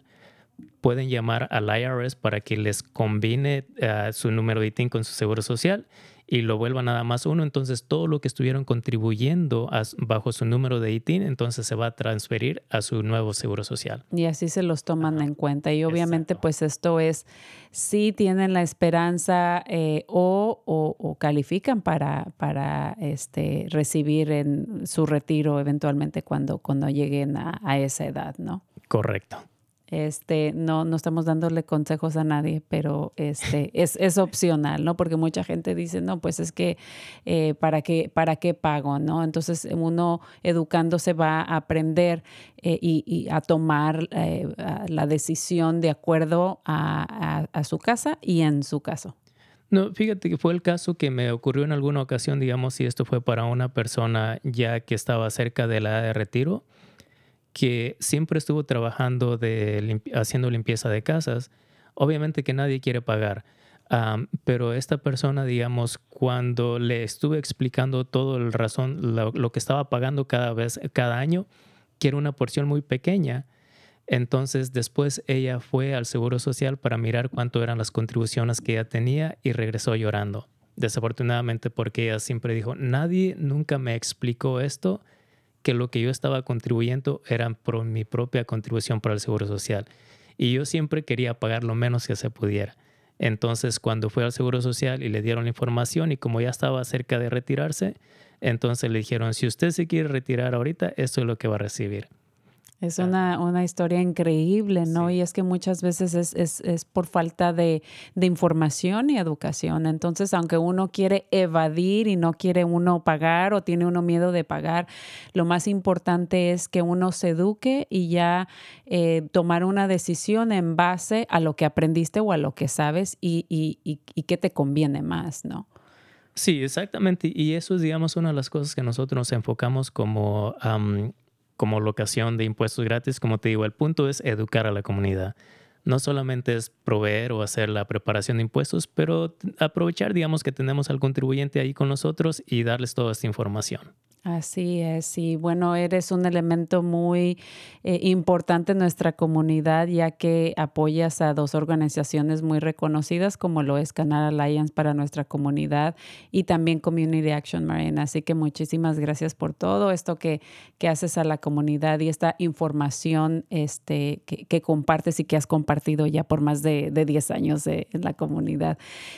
pueden llamar al IRS para que les combine uh, su número de ITIN con su seguro social y lo vuelva nada más uno. Entonces, todo lo que estuvieron contribuyendo bajo su número de ITIN, entonces se va a transferir a su nuevo seguro social. Y así se los toman en cuenta. Y obviamente, pues esto es, si tienen la esperanza eh, o, o, califican para, para este, recibir en su retiro eventualmente cuando, cuando lleguen a, a esa edad, ¿no? Correcto. Este, no, no estamos dándole consejos a nadie, pero este, es, es opcional, ¿no? Porque mucha gente dice, no, pues es que, eh, ¿para, qué, ¿para qué pago, no? Entonces uno educándose va a aprender eh, y, a tomar eh, la decisión de acuerdo a, a, su casa y en su caso. No, fíjate que fue el caso que me ocurrió en alguna ocasión, digamos, si esto fue para una persona ya que estaba cerca de la edad de retiro que siempre estuvo trabajando de haciendo limpieza de casas. Obviamente que nadie quiere pagar, pero esta persona, digamos, cuando le estuve explicando todo el razón, lo, que estaba pagando cada vez, cada año, que era una porción muy pequeña, entonces después ella fue al Seguro Social para mirar cuánto eran las contribuciones que ella tenía y regresó llorando. Desafortunadamente porque ella siempre dijo, nadie nunca me explicó esto que lo que yo estaba contribuyendo era por mi propia contribución para el Seguro Social. Y yo siempre quería pagar lo menos que se pudiera. Entonces, cuando fue al Seguro Social y le dieron la información y como ya estaba cerca de retirarse, entonces le dijeron, si usted se quiere retirar ahorita, esto es lo que va a recibir. Es una, una, historia increíble, ¿no? Y es que muchas veces es, es, es por falta de, de, información y educación. Entonces, aunque uno quiere evadir y no quiere uno pagar o tiene uno miedo de pagar, lo más importante es que uno se eduque y ya eh, tomar una decisión en base a lo que aprendiste o a lo que sabes y, y, y, y qué te conviene más, ¿no? Sí, exactamente. Y eso es, digamos, una de las cosas que nosotros nos enfocamos como como locación de impuestos gratis, como te digo, el punto es educar a la comunidad. No solamente es proveer o hacer la preparación de impuestos, pero aprovechar, digamos, que tenemos al contribuyente ahí con nosotros y darles toda esta información. Así es, y bueno, eres un elemento muy eh, importante en nuestra comunidad ya que apoyas a dos organizaciones muy reconocidas como lo es Canal Alliance para nuestra comunidad y también Community Action Marine. Así que muchísimas gracias por todo esto que, que haces a la comunidad y esta información este, que, compartes y que has compartido ya por más de, de 10 años en la comunidad.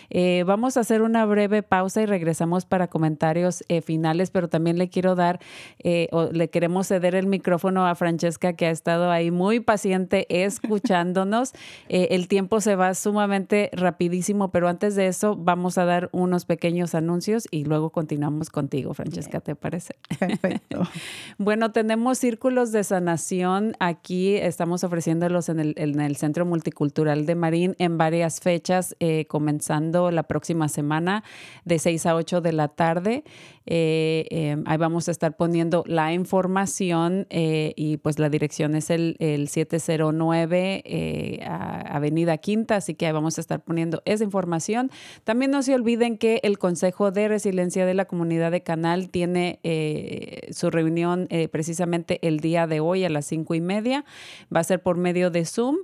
Eh, vamos a hacer una breve pausa y regresamos para comentarios eh, finales, pero también le quiero dar, eh, o le queremos ceder el micrófono a Francesca, que ha estado ahí muy paciente escuchándonos. (laughs) Eh, el tiempo se va sumamente rapidísimo, pero antes de eso vamos a dar unos pequeños anuncios y luego continuamos contigo, Francesca, ¿te parece? Perfecto. (laughs) bueno, tenemos círculos de sanación aquí, estamos ofreciéndolos en el, en el Centro Multicultural de Marín en varias fechas, eh, comenzando la próxima semana de 6 a 8 de la tarde. ahí vamos a estar poniendo la información eh, y pues la dirección es el, 709 eh, Avenida Quinta, así que vamos a estar poniendo esa información. También no se olviden que el Consejo de Resiliencia de la Comunidad de Canal tiene eh, su reunión precisamente el día de hoy a las cinco y media. Va a ser por medio de Zoom.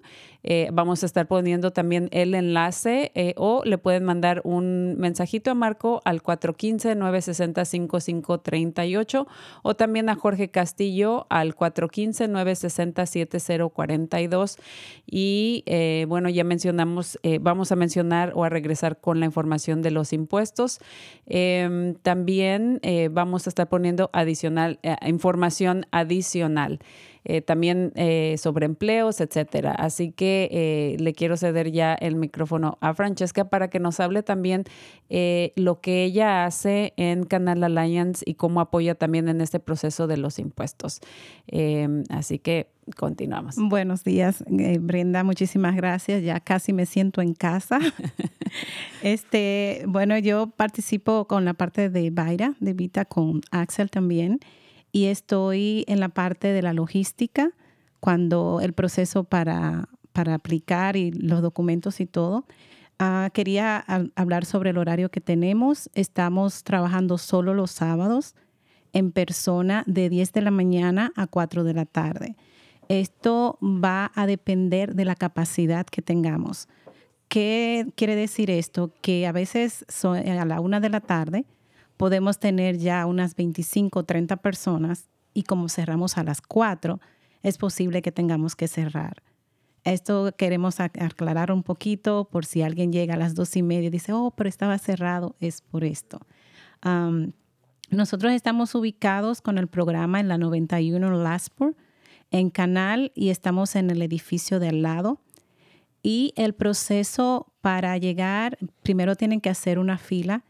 Eh, vamos a estar poniendo también el enlace eh, o le pueden mandar un mensajito a Marco al 415-960-5538 o también a Jorge Castillo al 415-960-7042. Y eh, bueno, ya mencionamos, vamos a mencionar o a regresar con la información de los impuestos. Em, también vamos a estar poniendo adicional, información adicional. Eh, también eh, sobre empleos, etcétera. Así que eh, le quiero ceder ya el micrófono a Francesca para que nos hable también lo que ella hace en Canal Alliance y cómo apoya también en este proceso de los impuestos. Em, así que continuamos. Buenos días, Brenda. Muchísimas gracias. Ya casi me siento en casa. (laughs) este, bueno, yo participo con la parte de Baira, de Vita, con Axel también y estoy en la parte de la logística, cuando el proceso para, para aplicar y los documentos y todo. Ah, quería hablar sobre el horario que tenemos. Estamos trabajando solo los sábados en persona de 10 de la mañana a 4 de la tarde. Esto va a depender de la capacidad que tengamos. ¿Qué quiere decir esto? Que a veces a la una de la tarde podemos tener ya unas 25 o 30 personas y como cerramos a las 4, es posible que tengamos que cerrar. Esto queremos aclarar un poquito por si alguien llega a las dos y media y dice, oh, pero estaba cerrado, es por esto. nosotros estamos ubicados con el programa en la 91 Lasport, en Canal, y estamos en el edificio de al lado. Y el proceso para llegar, primero tienen que hacer una fila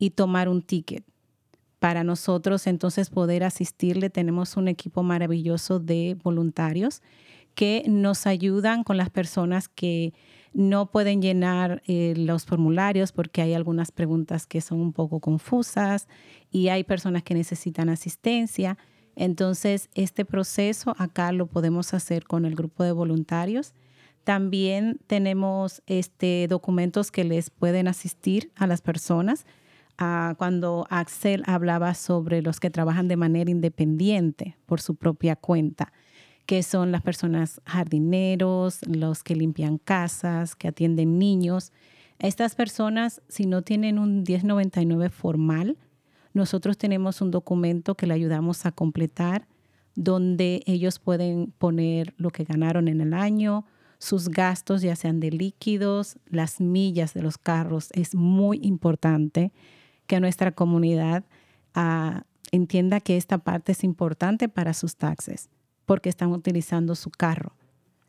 y tomar un ticket. Para nosotros entonces poder asistirle tenemos un equipo maravilloso de voluntarios que nos ayudan con las personas que no pueden llenar eh, los formularios porque hay algunas preguntas que son un poco confusas y hay personas que necesitan asistencia. Entonces, este proceso acá lo podemos hacer con el grupo de voluntarios. También tenemos este, documentos que les pueden asistir a las personas cuando Axel hablaba sobre los que trabajan de manera independiente por su propia cuenta, que son las personas jardineros, los que limpian casas, que atienden niños. Estas personas, si no tienen un 1099 formal, nosotros tenemos un documento que le ayudamos a completar donde ellos pueden poner lo que ganaron en el año, sus gastos, ya sean de líquidos, las millas de los carros, es muy importante que nuestra comunidad ah, entienda que esta parte es importante para sus taxes, porque están utilizando su carro.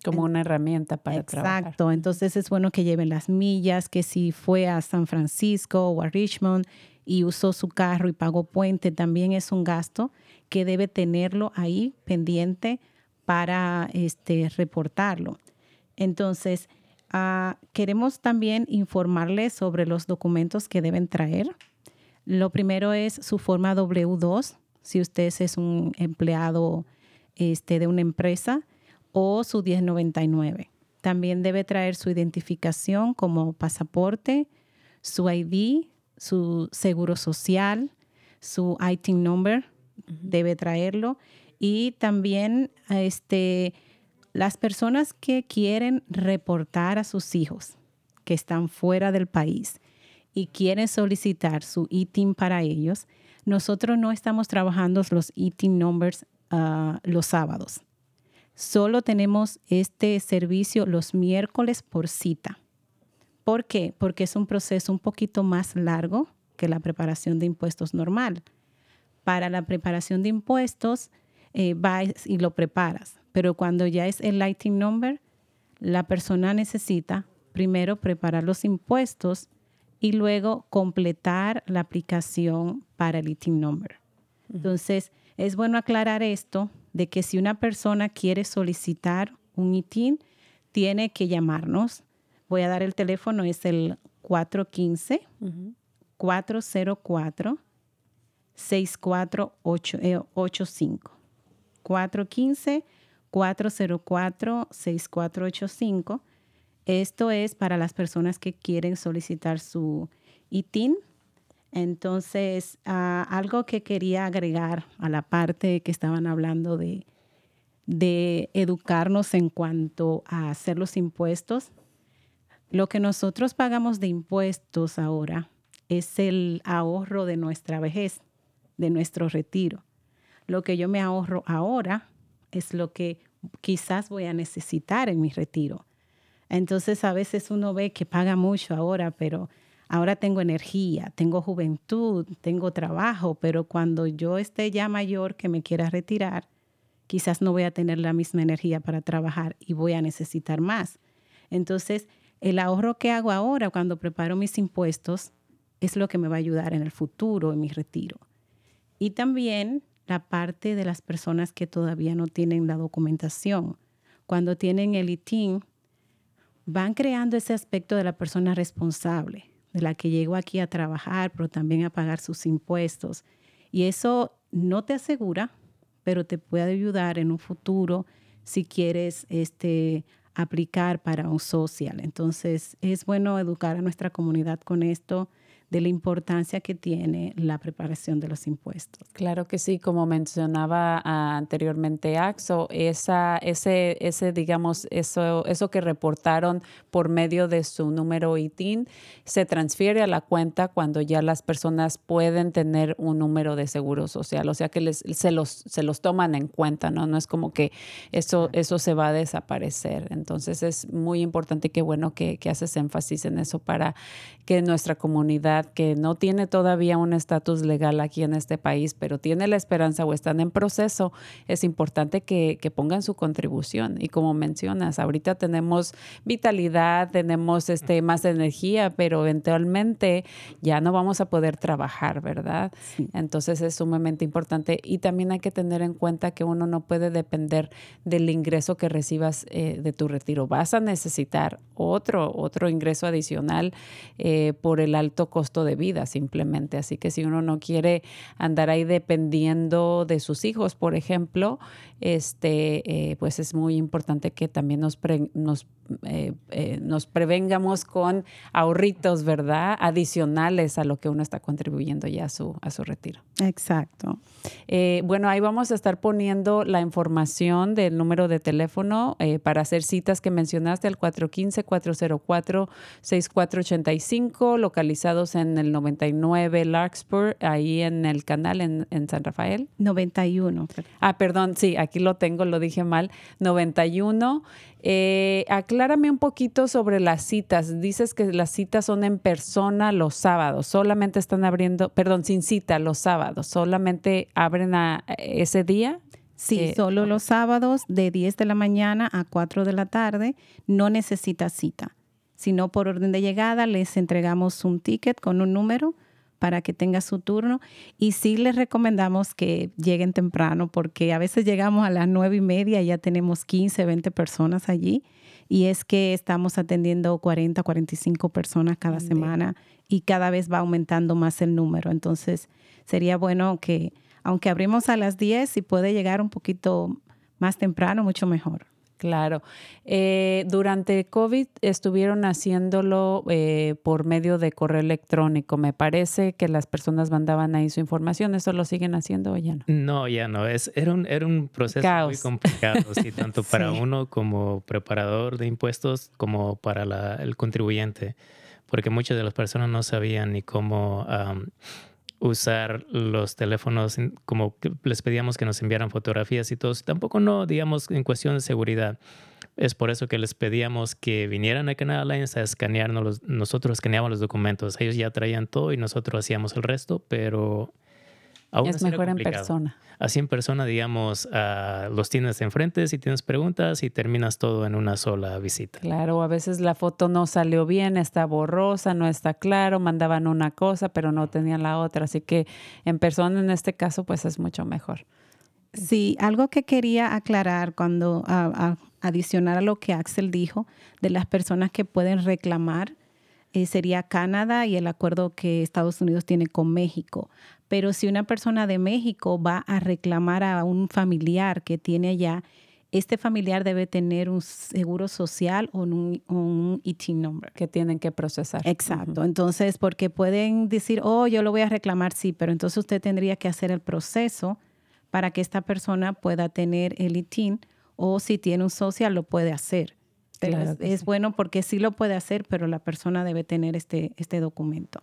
Como una herramienta para Exacto. Entonces es bueno que lleven las millas, que si fue a San Francisco o a Richmond y usó su carro y pagó puente, también es un gasto que debe tenerlo ahí pendiente para este, reportarlo. Entonces, ah, queremos también informarles sobre los documentos que deben traer lo primero es su forma W2, si usted es un empleado este, de una empresa, o su 1099. También debe traer su identificación como pasaporte, su ID, su seguro social, su ITIN number, debe traerlo. Y también este, las personas que quieren reportar a sus hijos que están fuera del país y quieren solicitar su ITIN para ellos, nosotros no estamos trabajando los ITIN numbers ah, los sábados. Solo tenemos este servicio los miércoles por cita. ¿Por qué? Porque es un proceso un poquito más largo que la preparación de impuestos normal. Para la preparación de impuestos, eh, vas y lo preparas, pero cuando ya es el ITIN number, la persona necesita primero preparar los impuestos y luego completar la aplicación para el ITIN number. Entonces, es bueno aclarar esto de que si una persona quiere solicitar un ITIN, tiene que llamarnos. Voy a dar el teléfono, es el 415 404 6485. 415 404 6485 esto es para las personas que quieren solicitar su ITIN. Entonces, ah, algo que quería agregar a la parte que estaban hablando de, de educarnos en cuanto a hacer los impuestos. Lo que nosotros pagamos de impuestos ahora es el ahorro de nuestra vejez, de nuestro retiro. Lo que yo me ahorro ahora es lo que quizás voy a necesitar en mi retiro. Entonces a veces uno ve que paga mucho ahora, pero ahora tengo energía, tengo juventud, tengo trabajo, pero cuando yo esté ya mayor que me quiera retirar, quizás no voy a tener la misma energía para trabajar y voy a necesitar más. Entonces, el ahorro que hago ahora cuando preparo mis impuestos es lo que me va a ayudar en el futuro, en mi retiro. Y también la parte de las personas que todavía no tienen la documentación. Cuando tienen el ITIN, van creando ese aspecto de la persona responsable, de la que llegó aquí a trabajar, pero también a pagar sus impuestos. Y eso no te asegura, pero te puede ayudar en un futuro si quieres este, aplicar para un social. Entonces, es bueno educar a nuestra comunidad con esto de la importancia que tiene la preparación de los impuestos. Claro que sí, como mencionaba ah, anteriormente Axo, esa, ese, ese, digamos, eso, eso que reportaron por medio de su número ITIN se transfiere a la cuenta cuando ya las personas pueden tener un número de seguro social, o sea que les, se, los, se los toman en cuenta, ¿no? No es como que eso, eso se va a desaparecer. Entonces es muy importante y qué bueno que, que haces énfasis en eso para que nuestra comunidad que no tiene todavía un estatus legal aquí en este país, pero tiene la esperanza o están en proceso, es importante que, pongan su contribución. Y como mencionas, ahorita tenemos vitalidad, tenemos este, más energía, pero eventualmente ya no vamos a poder trabajar, ¿verdad? Entonces es sumamente importante. Y también hay que tener en cuenta que uno no puede depender del ingreso que recibas eh, de tu retiro. Vas a necesitar otro, otro ingreso adicional eh, por el alto costo de vida simplemente. Así que si uno no quiere andar ahí dependiendo de sus hijos, por ejemplo, este, eh, pues es muy importante que también nos, nos, eh, eh, nos prevengamos con ahorritos, ¿verdad? Adicionales a lo que uno está contribuyendo ya a su, a su retiro. Exacto. bueno, ahí vamos a estar poniendo la información del número de teléfono para hacer citas que mencionaste, al 415-404-6485, localizados en el 99 Larkspur, ahí en el canal en, en San Rafael. 91. Ah, perdón, sí, aquí lo tengo, lo dije mal, 91. Eh, aclárame un poquito sobre las citas. Dices que las citas son en persona los sábados, solamente están abriendo, perdón, sin cita los sábados, solamente abren a ese día. Sí, eh, solo los sábados de 10 de la mañana a 4 de la tarde, no necesita cita, sino por orden de llegada les entregamos un ticket con un número para que tenga su turno. Y sí les recomendamos que lleguen temprano porque a veces llegamos a las nueve y media y ya tenemos 15, 20 personas allí. Y es que estamos atendiendo 40, 45 personas cada semana y cada vez va aumentando más el número. Entonces sería bueno que, aunque abrimos a las 10, si puede llegar un poquito más temprano, mucho mejor. Claro. Eh, durante COVID estuvieron haciéndolo eh, por medio de correo electrónico. Me parece que las personas mandaban ahí su información. ¿Eso lo siguen haciendo o ya no? No, ya no. Es, era, un, era un proceso muy complicado, sí, (laughs) tanto para uno como preparador de impuestos como para la, el contribuyente, porque muchas de las personas no sabían ni cómo usar los teléfonos como les pedíamos que nos enviaran fotografías y todo. Tampoco no, digamos, en cuestión de seguridad. Es por eso que les pedíamos que vinieran a Canada Alliance a escanearnos. nosotros escaneábamos los documentos. Ellos ya traían todo y nosotros hacíamos el resto, pero es mejor en persona. Así en persona, digamos, uh, los tienes enfrente si tienes preguntas y terminas todo en una sola visita. Claro, a veces la foto no salió bien, está borrosa, no está claro, mandaban una cosa, pero no tenían la otra. Así que en persona, en este caso, pues es mucho mejor. Sí, algo que quería aclarar cuando adicionar a lo que Axel dijo de las personas que pueden reclamar eh, sería Canadá y el acuerdo que Estados Unidos tiene con México. Pero si una persona de México va a reclamar a un familiar que tiene allá, este familiar debe tener un seguro social o un, un IT number. Que tienen que procesar. Exacto. Entonces, porque pueden decir, oh, yo lo voy a reclamar, sí, pero entonces usted tendría que hacer el proceso para que esta persona pueda tener el ITIN o si tiene un social lo puede hacer. Claro es, que es sí. bueno porque sí lo puede hacer, pero la persona debe tener este, este documento.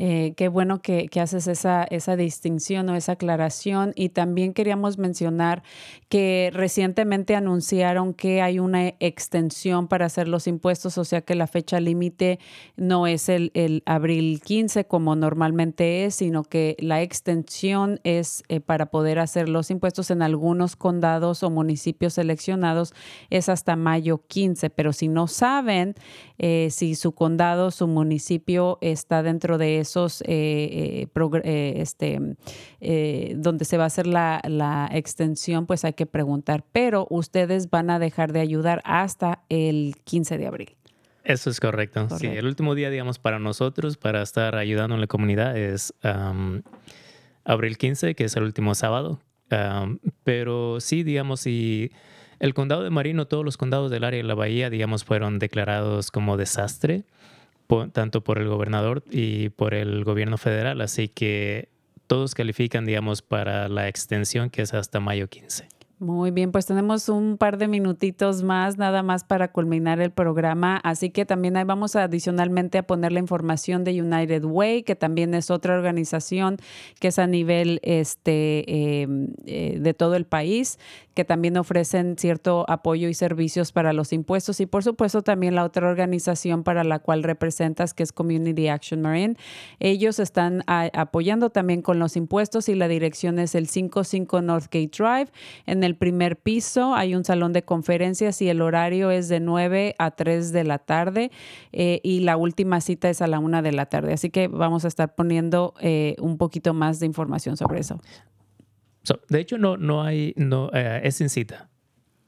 Eh, qué bueno que, haces esa, esa distinción o esa aclaración. Y también queríamos mencionar que recientemente anunciaron que hay una extensión para hacer los impuestos, o sea que la fecha límite no es el, el abril 15 como normalmente es, sino que la extensión es eh, para poder hacer los impuestos en algunos condados o municipios seleccionados es hasta mayo 15. Pero si no saben eh, si su condado, su municipio está dentro de esos, eh, eh, eh, este, donde se va a hacer la, la extensión, pues hay que preguntar. Pero ustedes van a dejar de ayudar hasta el 15 de abril. Eso es correcto. Sí, el último día, digamos, para nosotros, para estar ayudando en la comunidad, es abril 15, que es el último sábado. Pero sí, digamos, si el condado de Marino, todos los condados del área de la bahía, digamos, fueron declarados como desastre, tanto por el gobernador y por el gobierno federal. Así que todos califican, digamos, para la extensión que es hasta mayo 15. Muy bien, pues tenemos un par de minutitos más nada más para culminar el programa, así que también ahí vamos adicionalmente a poner la información de United Way, que también es otra organización que es a nivel este, eh, eh, de todo el país, que también ofrecen cierto apoyo y servicios para los impuestos y por supuesto también la otra organización para la cual representas, que es Community Action Marine. Ellos están apoyando también con los impuestos y la dirección es el 55 Northgate Drive. En primer piso hay un salón de conferencias y el horario es de 9 a 3 de la tarde eh, y la última cita es a la 1 de la tarde. Así que vamos a estar poniendo eh, un poquito más de información sobre eso. So, de hecho, no, no hay, no, eh, es sin cita.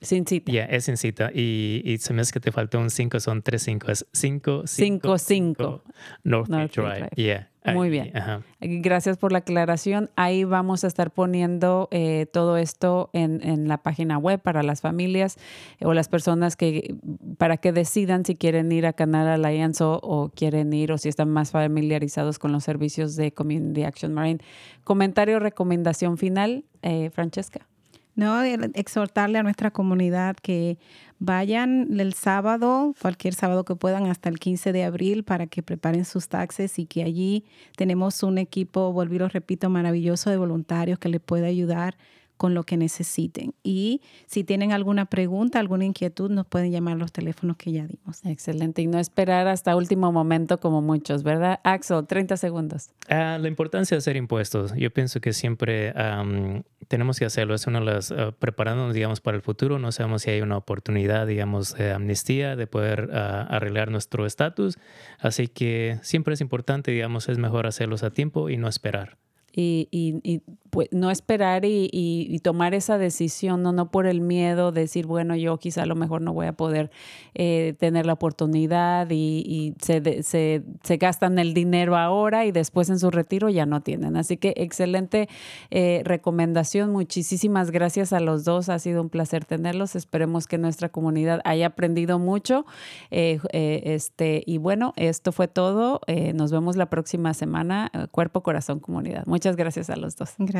Sin cita. Ya, es sin cita. Y, y se me hace que te faltó un 5, son tres 5. Es 5, Cinco, 5, cinco. North North Drive. Drive. Yeah. Muy bien. Ajá. Gracias por la aclaración. Ahí vamos a estar poniendo eh, todo esto en, en la página web para las familias eh, o las personas que para que decidan si quieren ir a Canal Alliance o, o quieren ir o si están más familiarizados con los servicios de Community Action Marine. Comentario, recomendación final, eh, Francesca. No, exhortarle a nuestra comunidad que vayan el sábado, cualquier sábado que puedan, hasta el 15 de abril para que preparen sus taxes y que allí tenemos un equipo, volví lo repito, maravilloso de voluntarios que les puede ayudar con lo que necesiten. Y si tienen alguna pregunta, alguna inquietud, nos pueden llamar a los teléfonos que ya dimos. Excelente. Y no esperar hasta último momento como muchos, ¿verdad? Axel, 30 segundos. Ah, la importancia de hacer impuestos. Yo pienso que siempre am, tenemos que hacerlo. Es una de las, ah, preparándonos, digamos, para el futuro. No sabemos si hay una oportunidad, digamos, de amnistía, de poder ah, arreglar nuestro estatus. Así que siempre es importante, digamos, es mejor hacerlos a tiempo y no esperar. y, y- y, pues, no esperar y, tomar esa decisión, no, no por el miedo, decir, bueno, yo quizá a lo mejor no voy a poder eh, tener la oportunidad y, se, de- se, gastan el dinero ahora y después en su retiro ya no tienen. Así que excelente eh, recomendación. Muchísimas gracias a los dos. Ha sido un placer tenerlos. Esperemos que nuestra comunidad haya aprendido mucho. Eh, eh, este, y bueno, esto fue todo. Eh, nos vemos la próxima semana. Cuerpo, corazón, comunidad. Muchas gracias a los dos. Gracias.